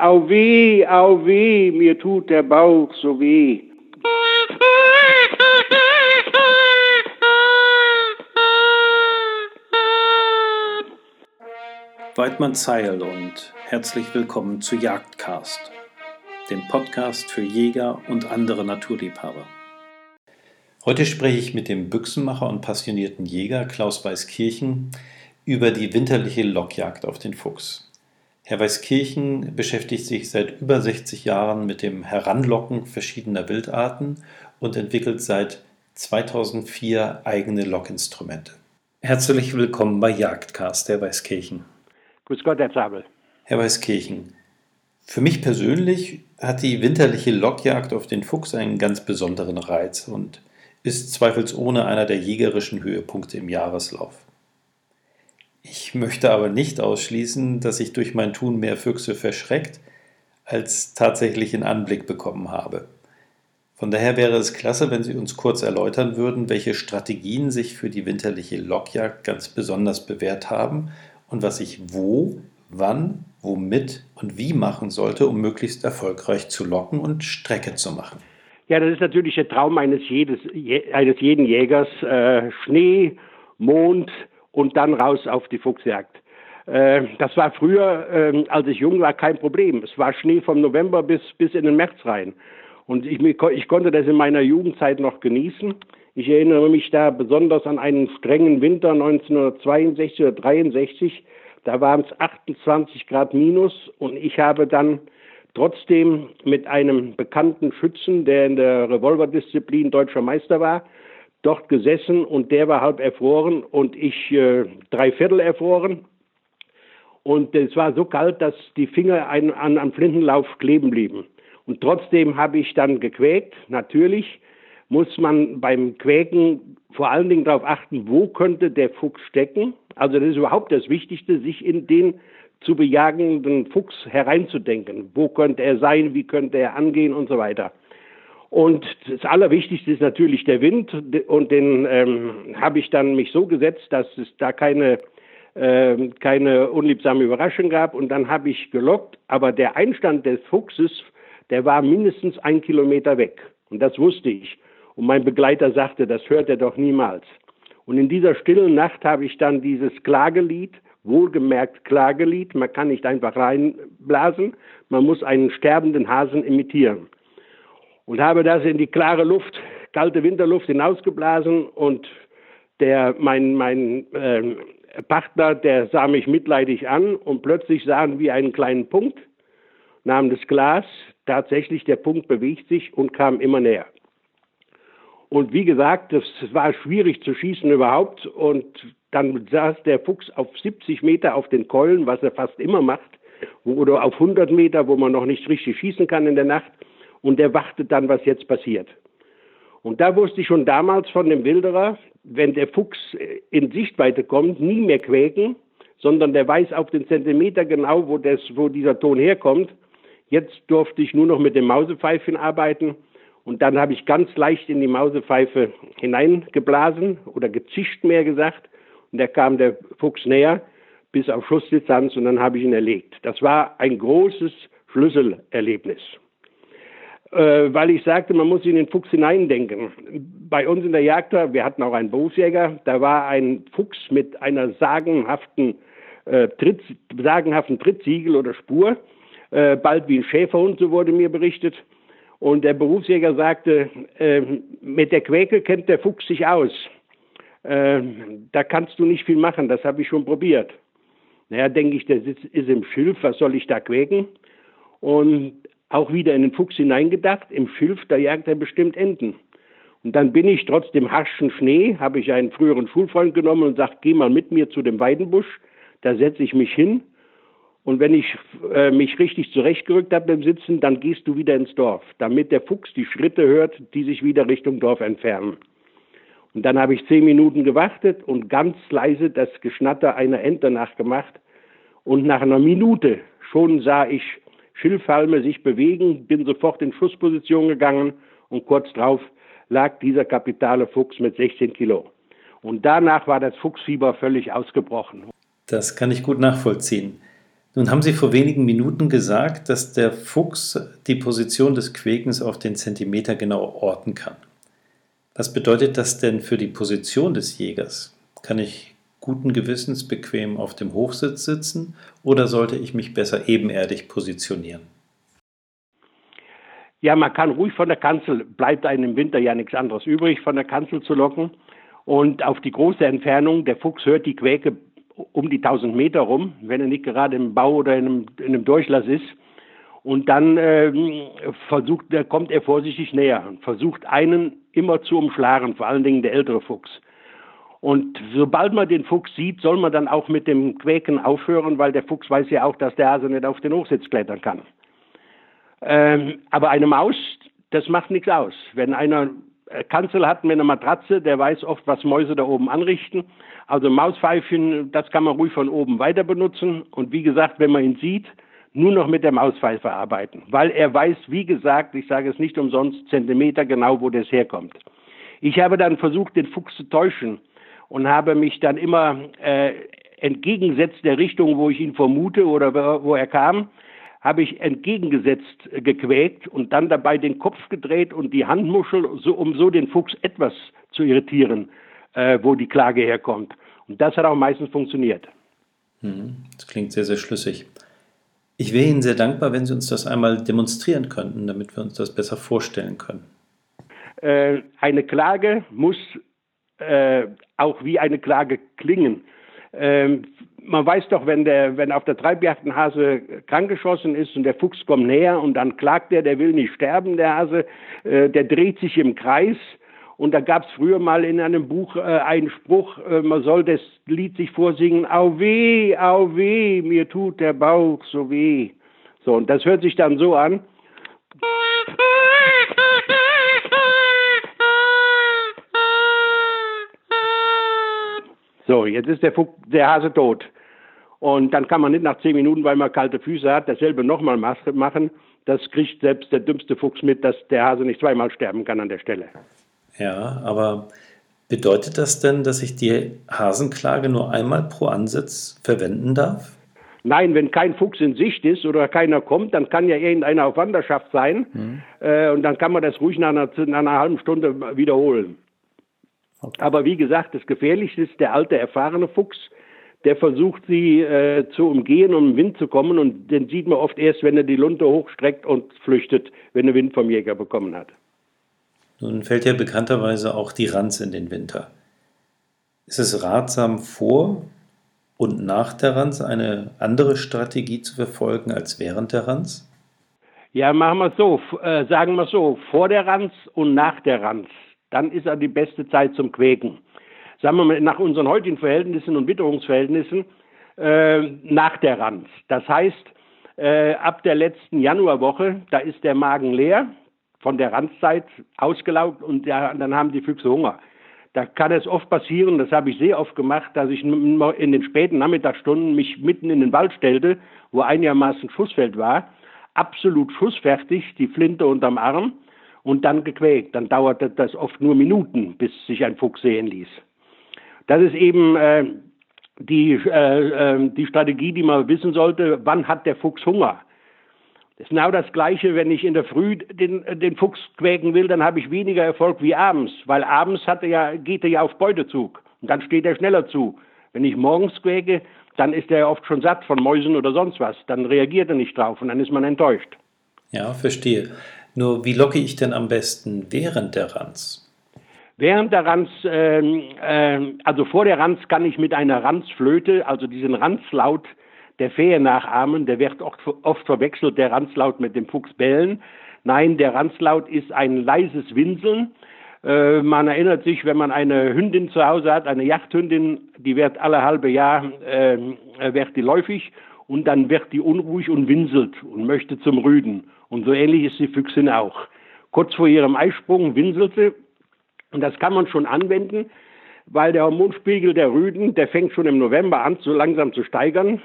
Au weh, au weh, mir tut der Bauch so weh. Weidmann Zeil und herzlich willkommen zu Jagdcast, dem Podcast für Jäger und andere Naturliebhaber. Heute spreche ich mit dem Büchsenmacher und passionierten Jäger Klaus Weißkirchen über die winterliche Lockjagd auf den Fuchs. Herr Weißkirchen beschäftigt sich seit über 60 Jahren mit dem Heranlocken verschiedener Wildarten und entwickelt seit 2004 eigene Lockinstrumente. Herzlich willkommen bei Jagdcast, Herr Weißkirchen. Grüß Gott, Herr Zabel. Herr Weißkirchen, für mich persönlich hat die winterliche Lockjagd auf den Fuchs einen ganz besonderen Reiz und ist zweifelsohne einer der jägerischen Höhepunkte im Jahreslauf. Ich möchte aber nicht ausschließen, dass ich durch mein Tun mehr Füchse verschreckt, als tatsächlich in Anblick bekommen habe. Von daher wäre es klasse, wenn Sie uns kurz erläutern würden, welche Strategien sich für die winterliche Lockjagd ganz besonders bewährt haben und was ich wo, wann, womit und wie machen sollte, um möglichst erfolgreich zu locken und Strecke zu machen. Ja, das ist natürlich der Traum eines, jedes, eines jeden Jägers. Äh, Schnee, Mond und dann raus auf die Fuchsjagd. Äh, das war früher, äh, als ich jung war, kein Problem. Es war Schnee vom November bis, bis in den März rein. Und ich, ich konnte das in meiner Jugendzeit noch genießen. Ich erinnere mich da besonders an einen strengen Winter 1962 oder 63. Da waren es 28 Grad minus und ich habe dann trotzdem mit einem bekannten Schützen, der in der Revolverdisziplin deutscher Meister war, dort gesessen und der war halb erfroren und ich äh, drei Viertel erfroren. Und es war so kalt, dass die Finger an, an, am Flintenlauf kleben blieben. Und trotzdem habe ich dann gequäkt, natürlich muss man beim Quäken vor allen Dingen darauf achten, wo könnte der Fuchs stecken. Also das ist überhaupt das Wichtigste, sich in den zu bejagenden Fuchs hereinzudenken. Wo könnte er sein, wie könnte er angehen und so weiter. Und das Allerwichtigste ist natürlich der Wind und den ähm, habe ich dann mich so gesetzt, dass es da keine äh, keine unliebsame Überraschung gab und dann habe ich gelockt, aber der Einstand des Fuchses, der war mindestens ein Kilometer weg und das wusste ich. Und mein Begleiter sagte, das hört er doch niemals. Und in dieser stillen Nacht habe ich dann dieses Klagelied, wohlgemerkt Klagelied, man kann nicht einfach reinblasen, man muss einen sterbenden Hasen imitieren. Und habe das in die klare Luft, kalte Winterluft hinausgeblasen und der, mein, mein äh, Partner, der sah mich mitleidig an und plötzlich sahen wir einen kleinen Punkt, nahm das Glas, tatsächlich der Punkt bewegt sich und kam immer näher. Und wie gesagt, das war schwierig zu schießen überhaupt. Und dann saß der Fuchs auf 70 Meter auf den Keulen, was er fast immer macht, oder auf 100 Meter, wo man noch nicht richtig schießen kann in der Nacht. Und der wartet dann, was jetzt passiert. Und da wusste ich schon damals von dem Wilderer, wenn der Fuchs in Sichtweite kommt, nie mehr quäken, sondern der weiß auf den Zentimeter genau, wo, das, wo dieser Ton herkommt. Jetzt durfte ich nur noch mit dem Mausepfeifchen arbeiten und dann habe ich ganz leicht in die Mausepfeife hineingeblasen oder gezischt mehr gesagt. Und da kam der Fuchs näher bis auf Schussdistanz und dann habe ich ihn erlegt. Das war ein großes Schlüsselerlebnis. Äh, weil ich sagte, man muss in den Fuchs hineindenken. Bei uns in der Jagd, wir hatten auch einen Berufsjäger, da war ein Fuchs mit einer sagenhaften, äh, Tritt, sagenhaften Trittsiegel oder Spur, äh, bald wie ein Schäferhund, so wurde mir berichtet. Und der Berufsjäger sagte, äh, mit der Quäke kennt der Fuchs sich aus. Äh, da kannst du nicht viel machen, das habe ich schon probiert. Naja, denke ich, der Sitz ist im Schilf, was soll ich da quäken? Und auch wieder in den Fuchs hineingedacht, im Schilf, da jagt er bestimmt Enten. Und dann bin ich trotz dem harschen Schnee, habe ich einen früheren Schulfreund genommen und sagt, geh mal mit mir zu dem Weidenbusch, da setze ich mich hin und wenn ich äh, mich richtig zurechtgerückt habe beim Sitzen, dann gehst du wieder ins Dorf, damit der Fuchs die Schritte hört, die sich wieder Richtung Dorf entfernen. Und dann habe ich zehn Minuten gewartet und ganz leise das Geschnatter einer Ente nachgemacht. Und nach einer Minute schon sah ich Schilfhalme sich bewegen, bin sofort in Schussposition gegangen und kurz darauf lag dieser kapitale Fuchs mit 16 Kilo. Und danach war das Fuchsfieber völlig ausgebrochen. Das kann ich gut nachvollziehen. Nun haben Sie vor wenigen Minuten gesagt, dass der Fuchs die Position des Quekens auf den Zentimeter genau orten kann. Was bedeutet das denn für die Position des Jägers? Kann ich guten Gewissens bequem auf dem Hochsitz sitzen oder sollte ich mich besser ebenerdig positionieren? Ja, man kann ruhig von der Kanzel, bleibt einem im Winter ja nichts anderes übrig, von der Kanzel zu locken. Und auf die große Entfernung, der Fuchs hört die Quäke um die 1000 Meter rum, wenn er nicht gerade im Bau oder in einem, in einem Durchlass ist. Und dann ähm, versucht, kommt er vorsichtig näher und versucht einen immer zu umschlagen, vor allen Dingen der ältere Fuchs. Und sobald man den Fuchs sieht, soll man dann auch mit dem Quäken aufhören, weil der Fuchs weiß ja auch, dass der Hase nicht auf den Hochsitz klettern kann. Ähm, aber eine Maus, das macht nichts aus. Wenn einer äh, Kanzel hat mit einer Matratze, der weiß oft, was Mäuse da oben anrichten. Also Mauspfeifchen, das kann man ruhig von oben weiter benutzen. Und wie gesagt, wenn man ihn sieht, nur noch mit der Mauspfeife arbeiten. Weil er weiß, wie gesagt, ich sage es nicht umsonst, Zentimeter genau, wo das herkommt. Ich habe dann versucht, den Fuchs zu täuschen und habe mich dann immer äh, entgegengesetzt der Richtung, wo ich ihn vermute oder wo er kam, habe ich entgegengesetzt äh, gequäkt und dann dabei den Kopf gedreht und die Handmuschel, so, um so den Fuchs etwas zu irritieren, äh, wo die Klage herkommt. Und das hat auch meistens funktioniert. Hm, das klingt sehr, sehr schlüssig. Ich wäre Ihnen sehr dankbar, wenn Sie uns das einmal demonstrieren könnten, damit wir uns das besser vorstellen können. Äh, eine Klage muss äh, auch wie eine Klage klingen. Ähm, man weiß doch, wenn der, wenn auf der Treibjagd ein Hase krankgeschossen ist und der Fuchs kommt näher und dann klagt der, der will nicht sterben, der Hase, äh, der dreht sich im Kreis. Und da gab es früher mal in einem Buch äh, einen Spruch, äh, man soll das Lied sich vorsingen, au weh, au weh, mir tut der Bauch so weh. So, und das hört sich dann so an. So, jetzt ist der, Fuchs, der Hase tot. Und dann kann man nicht nach zehn Minuten, weil man kalte Füße hat, dasselbe nochmal machen. Das kriegt selbst der dümmste Fuchs mit, dass der Hase nicht zweimal sterben kann an der Stelle. Ja, aber bedeutet das denn, dass ich die Hasenklage nur einmal pro Ansatz verwenden darf? Nein, wenn kein Fuchs in Sicht ist oder keiner kommt, dann kann ja irgendeiner auf Wanderschaft sein. Mhm. Äh, und dann kann man das ruhig nach einer, nach einer halben Stunde wiederholen. Aber wie gesagt, das Gefährlichste ist der alte, erfahrene Fuchs, der versucht, sie äh, zu umgehen, um im Wind zu kommen. Und den sieht man oft erst, wenn er die Lunte hochstreckt und flüchtet, wenn er Wind vom Jäger bekommen hat. Nun fällt ja bekannterweise auch die Ranz in den Winter. Ist es ratsam, vor und nach der Ranz eine andere Strategie zu verfolgen als während der Ranz? Ja, machen wir es so. Äh, sagen wir so, vor der Ranz und nach der Ranz dann ist er die beste Zeit zum Quäken. Sagen wir mal, nach unseren heutigen Verhältnissen und Witterungsverhältnissen äh, nach der Ranz. Das heißt, äh, ab der letzten Januarwoche, da ist der Magen leer, von der Ranzzeit ausgelaugt und ja, dann haben die Füchse Hunger. Da kann es oft passieren, das habe ich sehr oft gemacht, dass ich in den späten Nachmittagsstunden mich mitten in den Wald stellte, wo einigermaßen Schussfeld war, absolut schussfertig, die Flinte unterm Arm und dann gequält. Dann dauerte das oft nur Minuten, bis sich ein Fuchs sehen ließ. Das ist eben äh, die, äh, äh, die Strategie, die man wissen sollte, wann hat der Fuchs Hunger. Das ist genau das Gleiche, wenn ich in der Früh den, den Fuchs quäken will, dann habe ich weniger Erfolg wie abends, weil abends hat er ja, geht er ja auf Beutezug und dann steht er schneller zu. Wenn ich morgens quäke, dann ist er oft schon satt von Mäusen oder sonst was. Dann reagiert er nicht drauf und dann ist man enttäuscht. Ja, verstehe. Nur wie locke ich denn am besten während der Ranz? Während der Ranz, äh, äh, also vor der Ranz kann ich mit einer Ranzflöte, also diesen Ranzlaut der Fähe nachahmen. Der wird oft, oft verwechselt, der Ranzlaut mit dem Fuchsbellen. Nein, der Ranzlaut ist ein leises Winseln. Äh, man erinnert sich, wenn man eine Hündin zu Hause hat, eine Jagdhündin, die wird alle halbe Jahr, äh, wird die läufig und dann wird die unruhig und winselt und möchte zum Rüden. Und so ähnlich ist die Füchsin auch. Kurz vor ihrem Eisprung winselt sie und das kann man schon anwenden, weil der Hormonspiegel der Rüden, der fängt schon im November an, so langsam zu steigern.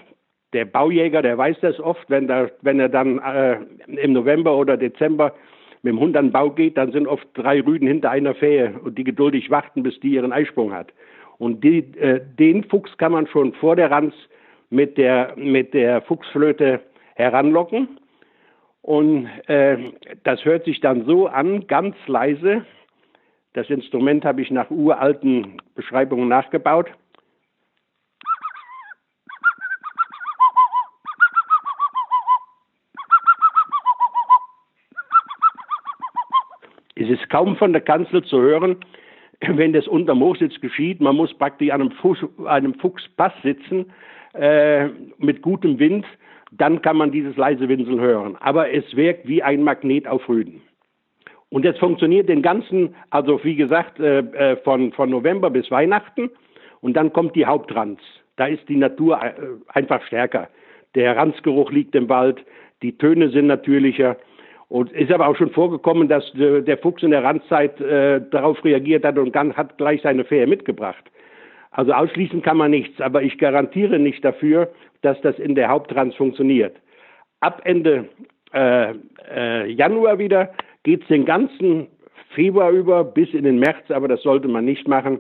Der Baujäger, der weiß das oft, wenn, der, wenn er dann äh, im November oder Dezember mit dem Hund an den Bau geht, dann sind oft drei Rüden hinter einer Fähe und die geduldig warten, bis die ihren Eisprung hat. Und die, äh, den Fuchs kann man schon vor der Ranz mit der, mit der Fuchsflöte heranlocken. Und äh, das hört sich dann so an, ganz leise. Das Instrument habe ich nach uralten Beschreibungen nachgebaut. Es ist kaum von der Kanzel zu hören, wenn das unter Moorsitz geschieht. Man muss praktisch an einem, Fuchs, einem Fuchspass sitzen äh, mit gutem Wind. Dann kann man dieses leise Winseln hören. Aber es wirkt wie ein Magnet auf Rüden. Und das funktioniert den ganzen, also wie gesagt, äh, äh von, von November bis Weihnachten. Und dann kommt die Hauptranz. Da ist die Natur äh, einfach stärker. Der Ranzgeruch liegt im Wald, die Töne sind natürlicher. Und ist aber auch schon vorgekommen, dass äh, der Fuchs in der Randzeit äh, darauf reagiert hat und hat gleich seine Fähe mitgebracht. Also ausschließen kann man nichts, aber ich garantiere nicht dafür, dass das in der Hauptranz funktioniert. Ab Ende äh, äh, Januar wieder geht es den ganzen Februar über bis in den März, aber das sollte man nicht machen,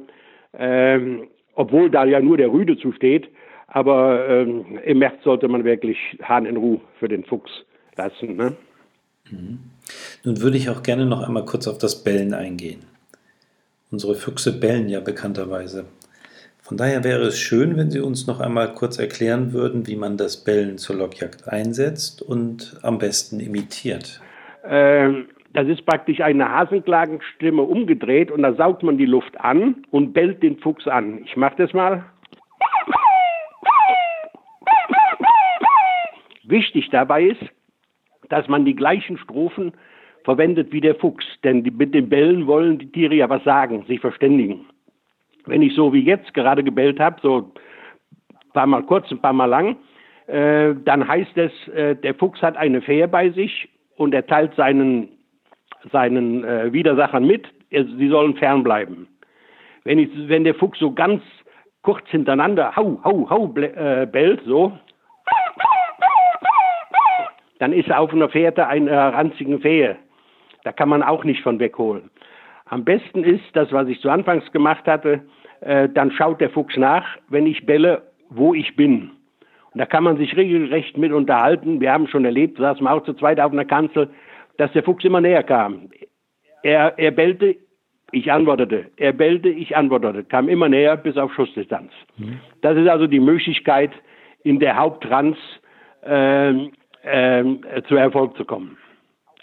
ähm, obwohl da ja nur der Rüde zusteht. Aber ähm, im März sollte man wirklich Hahn in Ruhe für den Fuchs lassen. Ne? Mhm. Nun würde ich auch gerne noch einmal kurz auf das Bellen eingehen. Unsere Füchse bellen ja bekannterweise. Von daher wäre es schön, wenn Sie uns noch einmal kurz erklären würden, wie man das Bellen zur Lockjagd einsetzt und am besten imitiert. Ähm, das ist praktisch eine Hasenklagenstimme umgedreht und da saugt man die Luft an und bellt den Fuchs an. Ich mache das mal. Wichtig dabei ist, dass man die gleichen Strophen verwendet wie der Fuchs. Denn die, mit den Bällen wollen die Tiere ja was sagen, sich verständigen. Wenn ich so wie jetzt gerade gebellt habe, so ein paar Mal kurz, ein paar Mal lang, äh, dann heißt es, äh, der Fuchs hat eine Fähe bei sich und er teilt seinen, seinen äh, Widersachern mit, sie sollen fernbleiben. Wenn, ich, wenn der Fuchs so ganz kurz hintereinander hau, hau, hau bellt, so, dann ist er auf einer Fährte einer ranzigen Fähe. Da kann man auch nicht von wegholen. Am besten ist das, was ich zu Anfangs gemacht hatte, äh, dann schaut der Fuchs nach, wenn ich belle, wo ich bin. Und da kann man sich regelrecht mit unterhalten. Wir haben schon erlebt, saßen wir auch zu zweit auf einer Kanzel, dass der Fuchs immer näher kam. Er, er bellte, ich antwortete. Er bellte, ich antwortete. Kam immer näher bis auf Schussdistanz. Mhm. Das ist also die Möglichkeit, in der Haupttrans äh, ähm, zu Erfolg zu kommen.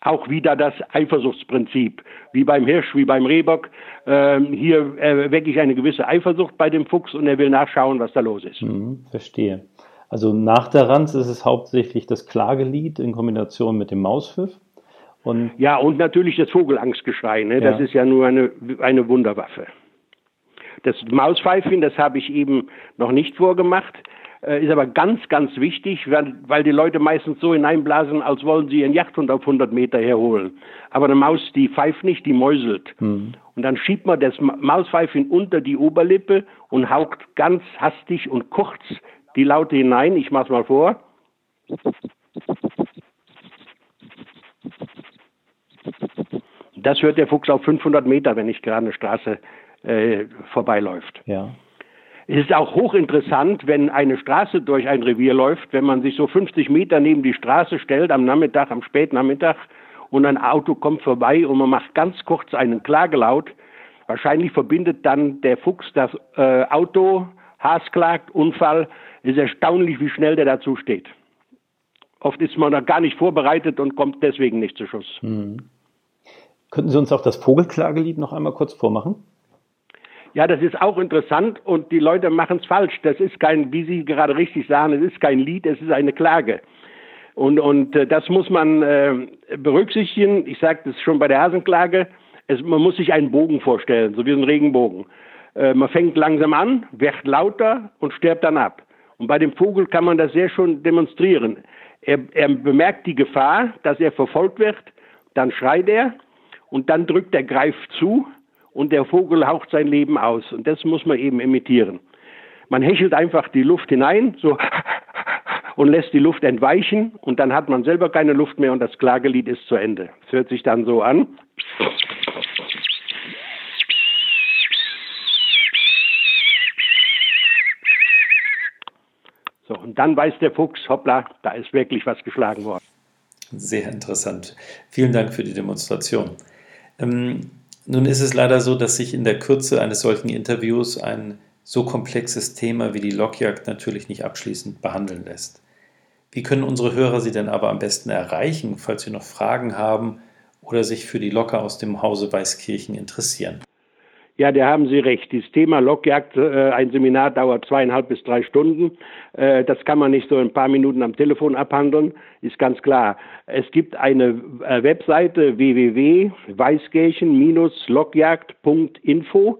Auch wieder das Eifersuchtsprinzip, wie beim Hirsch, wie beim Rehbock. Ähm, hier äh, wecke ich eine gewisse Eifersucht bei dem Fuchs und er will nachschauen, was da los ist. Mhm, verstehe. Also nach der Ranz ist es hauptsächlich das Klagelied in Kombination mit dem Mauspfiff. Und ja, und natürlich das Vogelangstgeschrei. Ne? Das ist ja nur eine, eine Wunderwaffe. Das Mauspfeifen, das habe ich eben noch nicht vorgemacht. Äh, ist aber ganz, ganz wichtig, weil, weil die Leute meistens so hineinblasen, als wollen sie ihren Jagdhund auf 100 Meter herholen. Aber eine Maus, die pfeift nicht, die mäuselt. Mhm. Und dann schiebt man das Mauspfeifen unter die Oberlippe und haucht ganz hastig und kurz die Laute hinein. Ich mach's mal vor. Das hört der Fuchs auf 500 Meter, wenn nicht gerade eine Straße äh, vorbeiläuft. Ja. Es ist auch hochinteressant, wenn eine Straße durch ein Revier läuft, wenn man sich so 50 Meter neben die Straße stellt am Nachmittag, am Spätnachmittag und ein Auto kommt vorbei und man macht ganz kurz einen Klagelaut. Wahrscheinlich verbindet dann der Fuchs das äh, Auto, Haas klagt, Unfall. Es ist erstaunlich, wie schnell der dazu steht. Oft ist man da gar nicht vorbereitet und kommt deswegen nicht zu Schuss. Hm. Könnten Sie uns auch das Vogelklagelied noch einmal kurz vormachen? Ja, das ist auch interessant und die Leute machen es falsch. Das ist kein, wie Sie gerade richtig sagen, es ist kein Lied, es ist eine Klage. Und, und äh, das muss man äh, berücksichtigen. Ich sage das schon bei der Hasenklage. Es, man muss sich einen Bogen vorstellen, so wie ein Regenbogen. Äh, man fängt langsam an, wird lauter und stirbt dann ab. Und bei dem Vogel kann man das sehr schon demonstrieren. Er, er bemerkt die Gefahr, dass er verfolgt wird, dann schreit er und dann drückt der Greif zu und der Vogel haucht sein Leben aus. Und das muss man eben imitieren. Man hechelt einfach die Luft hinein, so und lässt die Luft entweichen und dann hat man selber keine Luft mehr und das Klagelied ist zu Ende. Es hört sich dann so an. So, und dann weiß der Fuchs, hoppla, da ist wirklich was geschlagen worden. Sehr interessant. Vielen Dank für die Demonstration. Ähm, nun ist es leider so, dass sich in der Kürze eines solchen Interviews ein so komplexes Thema wie die Lockjagd natürlich nicht abschließend behandeln lässt. Wie können unsere Hörer Sie denn aber am besten erreichen, falls Sie noch Fragen haben oder sich für die Locker aus dem Hause Weißkirchen interessieren? Ja, da haben Sie recht. Das Thema Lockjagd, äh, ein Seminar dauert zweieinhalb bis drei Stunden. Äh, das kann man nicht so in ein paar Minuten am Telefon abhandeln, ist ganz klar. Es gibt eine äh, Webseite www.weißkirchen-lockjagd.info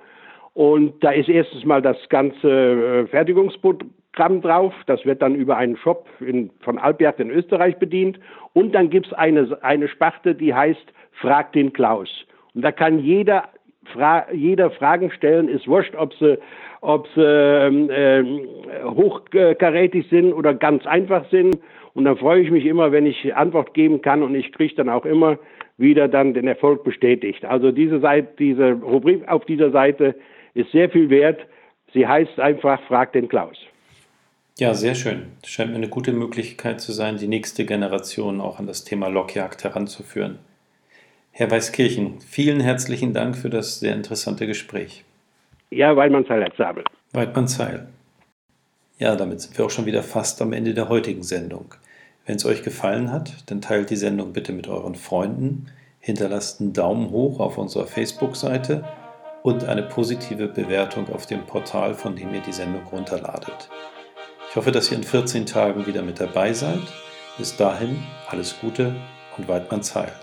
und da ist erstens mal das ganze äh, Fertigungsprogramm drauf. Das wird dann über einen Shop in, von Alpjagd in Österreich bedient. Und dann gibt's eine, eine Sparte, die heißt Frag den Klaus. Und da kann jeder Fra jeder Fragen stellen, ist wurscht, ob sie, ob sie äh, hochkarätig sind oder ganz einfach sind. Und dann freue ich mich immer, wenn ich Antwort geben kann und ich kriege dann auch immer wieder dann den Erfolg bestätigt. Also diese Seite, diese Rubrik auf dieser Seite ist sehr viel wert. Sie heißt einfach Frag den Klaus. Ja, sehr schön. Scheint mir eine gute Möglichkeit zu sein, die nächste Generation auch an das Thema Lockjagd heranzuführen. Herr Weißkirchen, vielen herzlichen Dank für das sehr interessante Gespräch. Ja, Weidmannsheil, Herr Zabel. Weidmannsheil. Ja, damit sind wir auch schon wieder fast am Ende der heutigen Sendung. Wenn es euch gefallen hat, dann teilt die Sendung bitte mit euren Freunden, hinterlasst einen Daumen hoch auf unserer Facebook-Seite und eine positive Bewertung auf dem Portal, von dem ihr die Sendung runterladet. Ich hoffe, dass ihr in 14 Tagen wieder mit dabei seid. Bis dahin alles Gute und Weidmannsheil.